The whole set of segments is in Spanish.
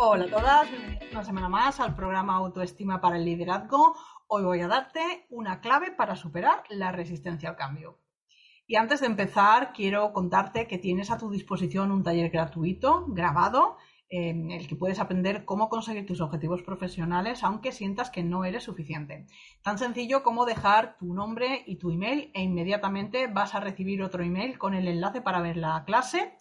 Hola a todas, una semana más al programa Autoestima para el Liderazgo. Hoy voy a darte una clave para superar la resistencia al cambio. Y antes de empezar, quiero contarte que tienes a tu disposición un taller gratuito, grabado, en el que puedes aprender cómo conseguir tus objetivos profesionales aunque sientas que no eres suficiente. Tan sencillo como dejar tu nombre y tu email e inmediatamente vas a recibir otro email con el enlace para ver la clase.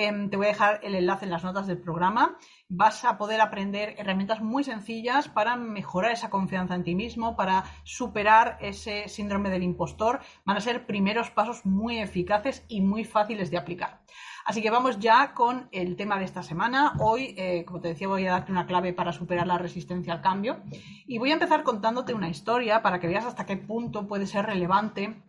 Em, te voy a dejar el enlace en las notas del programa. Vas a poder aprender herramientas muy sencillas para mejorar esa confianza en ti mismo, para superar ese síndrome del impostor. Van a ser primeros pasos muy eficaces y muy fáciles de aplicar. Así que vamos ya con el tema de esta semana. Hoy, eh, como te decía, voy a darte una clave para superar la resistencia al cambio. Y voy a empezar contándote una historia para que veas hasta qué punto puede ser relevante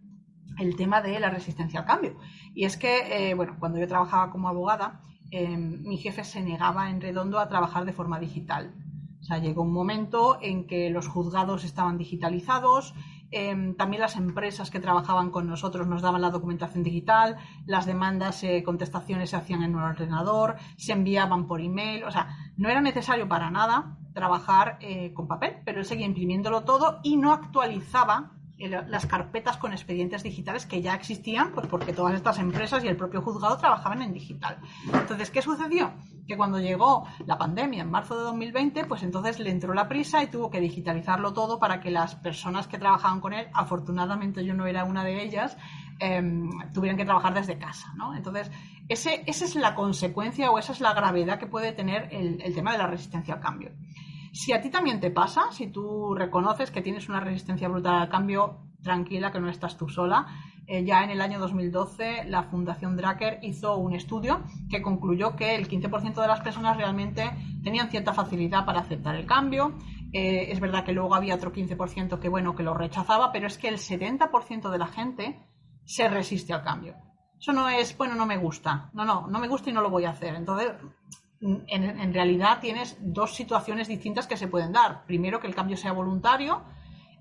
el tema de la resistencia al cambio. Y es que, eh, bueno, cuando yo trabajaba como abogada, eh, mi jefe se negaba en redondo a trabajar de forma digital. O sea, llegó un momento en que los juzgados estaban digitalizados, eh, también las empresas que trabajaban con nosotros nos daban la documentación digital, las demandas, eh, contestaciones se hacían en un ordenador, se enviaban por email, o sea, no era necesario para nada trabajar con papel, pero él seguía imprimiéndolo todo y no actualizaba las carpetas con expedientes digitales que ya existían, pues porque todas estas empresas y el propio juzgado trabajaban en digital. Entonces, ¿qué sucedió? Que cuando llegó la pandemia en marzo de 2020, pues entonces le entró la prisa y tuvo que digitalizarlo todo para que las personas que trabajaban con él, afortunadamente yo no era una de ellas, em, tuvieran que trabajar desde casa, ¿no? Entonces, ese, esa es la consecuencia o esa es la gravedad que puede tener el, el tema de la resistencia al cambio. Si a ti también te pasa, si tú reconoces que tienes una resistencia brutal al cambio, tranquila que no estás tú sola. Eh, ya en el año 2012 la Fundación Dracker hizo un estudio que concluyó que el 15% de las personas realmente tenían cierta facilidad para aceptar el cambio. Eh, es verdad que luego había otro 15% que bueno que lo rechazaba, pero es que el 70% de la gente se resiste al cambio. Eso no es, bueno, no me gusta. No, no, no me gusta y no lo voy a hacer. Entonces, en, realidad tienes dos situaciones distintas que se pueden dar. Primero, que el cambio sea voluntario,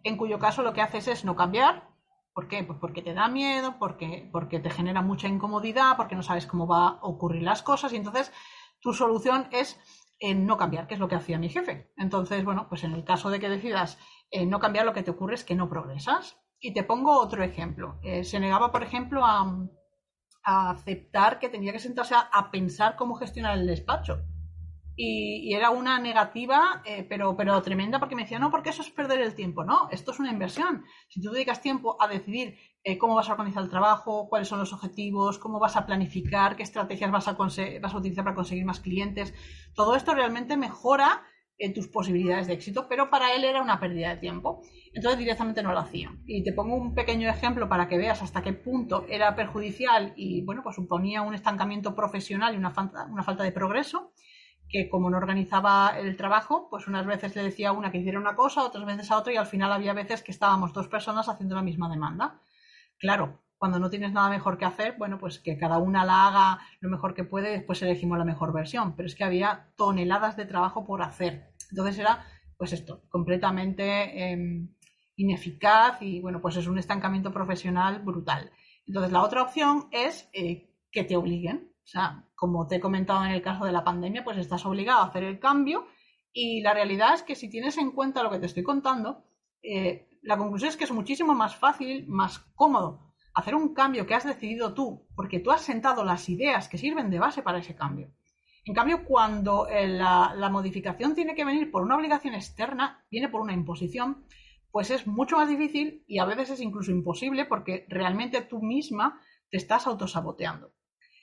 en cuyo caso lo que haces es no cambiar. ¿Por qué? Pues porque te da miedo, porque, porque te genera mucha incomodidad, porque no sabes cómo va a ocurrir las cosas y entonces tu solución es eh, no cambiar, que es lo que hacía mi jefe. Entonces, bueno, pues en el caso de que decidas eh, no cambiar, lo que te ocurre es que no progresas. Y te pongo otro ejemplo. Eh, se negaba, por ejemplo, a, a aceptar que tenía que sentarse a, pensar cómo gestionar el despacho. Y, era una negativa, eh, pero, pero tremenda, porque me decía, no, porque eso es perder el tiempo. No, esto es una inversión. Si tú dedicas tiempo a decidir eh, cómo vas a organizar el trabajo, cuáles son los objetivos, cómo vas a planificar, qué estrategias vas a, vas a utilizar para conseguir más clientes, todo esto realmente mejora en tus posibilidades de éxito, pero para él era una pérdida de tiempo. Entonces directamente no lo hacía. Y te pongo un pequeño ejemplo para que veas hasta qué punto era perjudicial y bueno, pues suponía un estancamiento profesional y una falta, una falta de progreso, que como no organizaba el trabajo, pues unas veces le decía a una que hiciera una cosa, otras veces a otra y al final había veces que estábamos dos personas haciendo la misma demanda. Claro, cuando no tienes nada mejor que hacer, bueno, pues que cada una la haga lo mejor que puede, después elegimos la mejor versión. Pero es que había toneladas de trabajo por hacer. Entonces era, pues esto, completamente em, ineficaz y, bueno, pues es un estancamiento profesional brutal. Entonces la otra opción es eh, que te obliguen. O sea, como te he comentado en el caso de la pandemia, pues estás obligado a hacer el cambio y la realidad es que si tienes en cuenta lo que te estoy contando, eh, la conclusión es que es muchísimo más fácil, más cómodo hacer un cambio que has decidido tú, porque tú has sentado las ideas que sirven de base para ese cambio. En cambio, cuando eh, la, modificación tiene que venir por una obligación externa, viene por una imposición, pues es mucho más difícil y a veces es incluso imposible porque realmente tú misma te estás autosaboteando.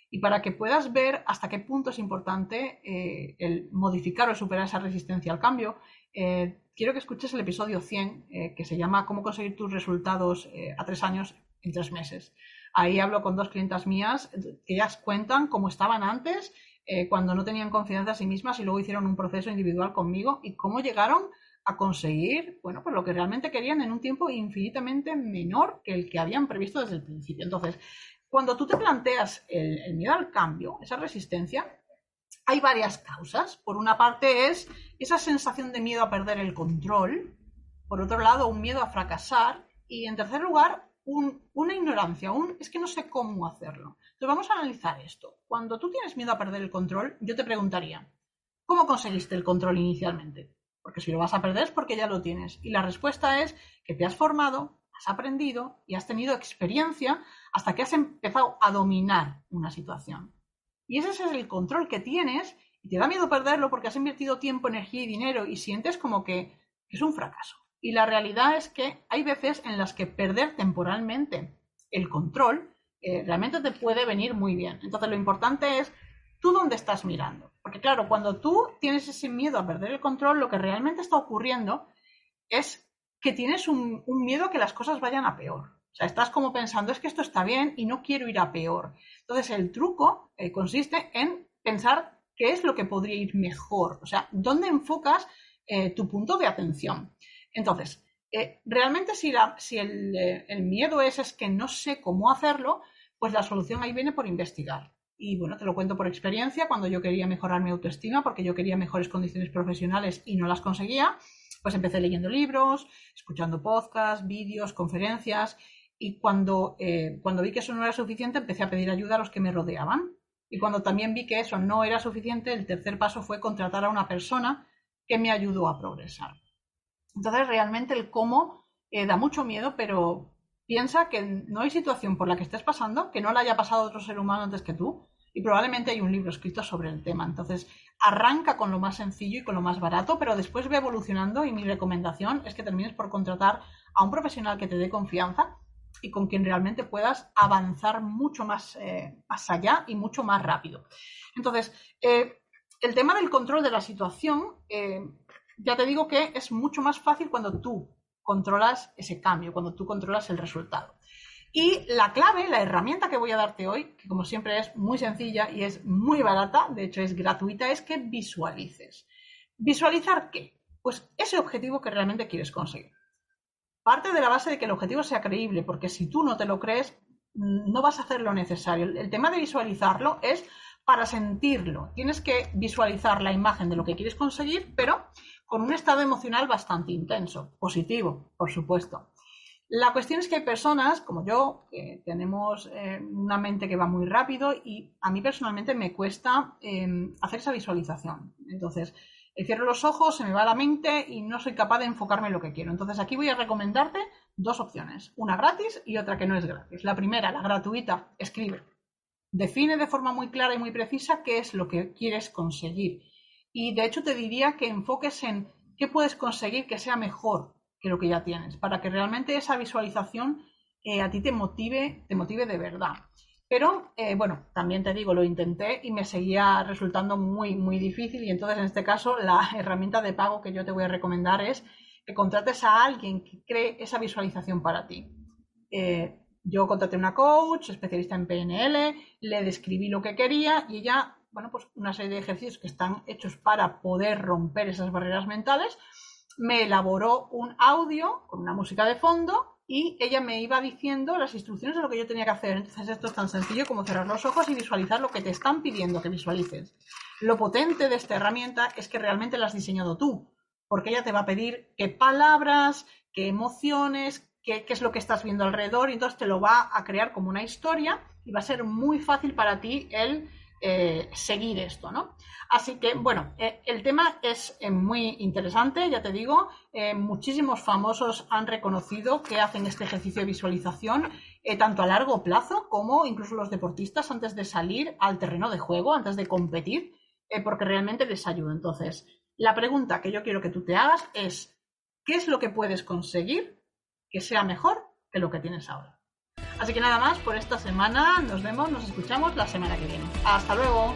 Y para que puedas ver hasta qué punto es importante eh, el modificar o superar esa resistencia al cambio, eh, quiero que escuches el episodio 100, que se llama Cómo conseguir tus resultados a tres años en tres meses. Ahí hablo con dos clientas mías que ellas cuentan cómo estaban antes eh, cuando no tenían confianza en sí mismas y luego hicieron un proceso individual conmigo y cómo llegaron a conseguir, bueno, pues lo que realmente querían en un tiempo infinitamente menor que el que habían previsto desde el principio. Entonces, cuando tú te planteas el, miedo al cambio, esa resistencia, hay varias causas. Por una parte es esa sensación de miedo a perder el control, por otro lado, un miedo a fracasar y en tercer lugar, una ignorancia, un es que no sé cómo hacerlo. Entonces vamos a analizar esto. Cuando tú tienes miedo a perder el control, yo te preguntaría, ¿cómo conseguiste el control inicialmente? Porque si lo vas a perder es porque ya lo tienes. Y la respuesta es que te has formado, has aprendido y has tenido experiencia hasta que has empezado a dominar una situación. Y ese es el control que tienes y te da miedo perderlo porque has invertido tiempo, energía y dinero y sientes como que es un fracaso. Y la realidad es que hay veces en las que perder temporalmente el control eh, realmente te puede venir muy bien. Entonces lo importante es tú dónde estás mirando. Porque claro, cuando tú tienes ese miedo a perder el control, lo que realmente está ocurriendo es que tienes un, miedo a que las cosas vayan a peor. O sea, estás como pensando, es que esto está bien y no quiero ir a peor. Entonces, el truco eh, consiste en pensar qué es lo que podría ir mejor. O sea, dónde enfocas eh, tu punto de atención. Entonces, eh, realmente si, eh, el, miedo es, es que no sé cómo hacerlo, pues la solución ahí viene por investigar. Y bueno, te lo cuento por experiencia, cuando yo quería mejorar mi autoestima, porque yo quería mejores condiciones profesionales y no las conseguía, pues empecé leyendo libros, escuchando podcasts, vídeos, conferencias, y cuando, eh, cuando vi que eso no era suficiente, empecé a pedir ayuda a los que me rodeaban. Y cuando también vi que eso no era suficiente, el tercer paso fue contratar a una persona que me ayudó a progresar. Entonces, realmente el cómo eh, da mucho miedo, pero piensa que no hay situación por la que estés pasando que no la haya pasado otro ser humano antes que tú. Y probablemente hay un libro escrito sobre el tema. Entonces, arranca con lo más sencillo y con lo más barato, pero después ve evolucionando y mi recomendación es que termines por contratar a un profesional que te dé confianza y con quien realmente puedas avanzar mucho más, eh, más allá y mucho más rápido. Entonces, eh, el tema del control de la situación ya te digo que es mucho más fácil cuando tú controlas ese cambio, cuando tú controlas el resultado. Y la clave, la herramienta que voy a darte hoy, que como siempre es muy sencilla y es muy barata, de hecho es gratuita, es que visualices. ¿Visualizar qué? Pues ese objetivo que realmente quieres conseguir. Parte de la base de que el objetivo sea creíble, porque si tú no te lo crees, no vas a hacer lo necesario. El tema de visualizarlo es para sentirlo. Tienes que visualizar la imagen de lo que quieres conseguir, pero con un estado emocional bastante intenso, positivo, por supuesto. La cuestión es que hay personas como yo que tenemos eh, una mente que va muy rápido y a mí personalmente me cuesta em, hacer esa visualización. Entonces, eh, cierro los ojos, se me va la mente y no soy capaz de enfocarme en lo que quiero. Entonces, aquí voy a recomendarte dos opciones, una gratis y otra que no es gratis. La primera, la gratuita, escribe. Define de forma muy clara y muy precisa qué es lo que quieres conseguir y de hecho te diría que enfoques en qué puedes conseguir que sea mejor que lo que ya tienes, para que realmente esa visualización eh, a ti te motive, te motive de verdad. Pero eh, bueno, también te digo, lo intenté y me seguía resultando muy, muy difícil. Y entonces, en este caso, la herramienta de pago que yo te voy a recomendar es que contrates a alguien que cree esa visualización para ti. Eh, yo contraté una coach, especialista en PNL, le describí lo que quería y ella bueno, pues una serie de ejercicios que están hechos para poder romper esas barreras mentales. Me elaboró un audio con una música de fondo y ella me iba diciendo las instrucciones de lo que yo tenía que hacer. Entonces esto es tan sencillo como cerrar los ojos y visualizar lo que te están pidiendo que visualices. Lo potente de esta herramienta es que realmente la has diseñado tú, porque ella te va a pedir qué palabras, qué emociones, qué, qué es lo que estás viendo alrededor y entonces te lo va a crear como una historia y va a ser muy fácil para ti el eh, seguir esto, ¿no? Así que, bueno, eh, el tema es eh, muy interesante, ya te digo, muchísimos famosos han reconocido que hacen este ejercicio de visualización tanto a largo plazo como incluso los deportistas antes de salir al terreno de juego, antes de competir, porque realmente les ayuda. Entonces, la pregunta que yo quiero que tú te hagas es, ¿qué es lo que puedes conseguir que sea mejor que lo que tienes ahora? Así que nada más por esta semana, nos vemos, nos escuchamos la semana que viene. Hasta luego.